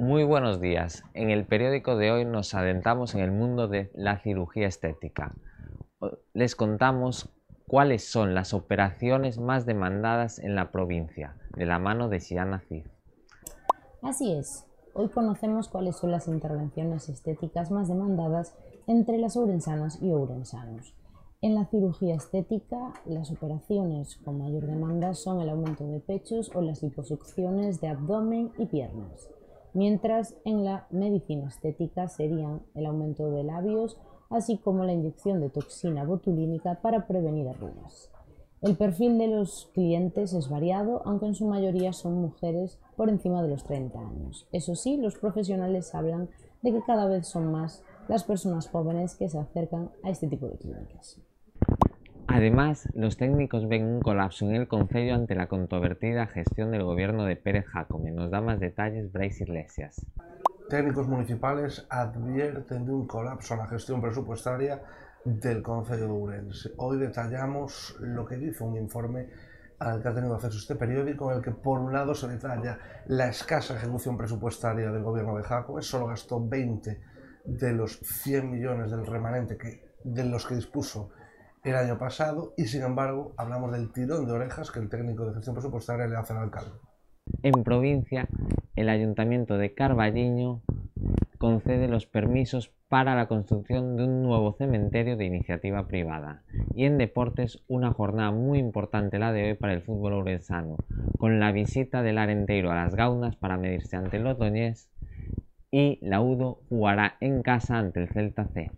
Muy buenos días. En el periódico de hoy nos adentramos en el mundo de la cirugía estética. Les contamos cuáles son las operaciones más demandadas en la provincia, de la mano de Siana Cid. Así es. Hoy conocemos cuáles son las intervenciones estéticas más demandadas entre las ourensanas y ourensanos. En la cirugía estética, las operaciones con mayor demanda son el aumento de pechos o las liposucciones de abdomen y piernas, mientras en la medicina estética serían el aumento de labios, así como la inyección de toxina botulínica para prevenir arrugas. El perfil de los clientes es variado, aunque en su mayoría son mujeres por encima de los 30 años. Eso sí, los profesionales hablan de que cada vez son más las personas jóvenes que se acercan a este tipo de clínicas. Además, los técnicos ven un colapso en el Concello ante la controvertida gestión del gobierno de Pérez Jacome. Nos da más detalles Bryce Iglesias. Técnicos municipales advierten de un colapso en la gestión presupuestaria del Concello de Ourense. Hoy detallamos lo que dice un informe al que ha tenido acceso este periódico, en el que por un lado se detalla la escasa ejecución presupuestaria del gobierno de Jacome, solo gastó 20 de los 100 millones del remanente que, de los que dispuso el año pasado y sin embargo hablamos del tirón de orejas que el técnico de gestión presupuestaria le hace al alcalde. En provincia, el ayuntamiento de Carballiño concede los permisos para la construcción de un nuevo cementerio de iniciativa privada. Y en deportes, una jornada muy importante la de hoy para el fútbol orensano, con la visita del Arenteiro a las Gaunas para medirse ante el Otoñés y la UDO jugará en casa ante el Celta C.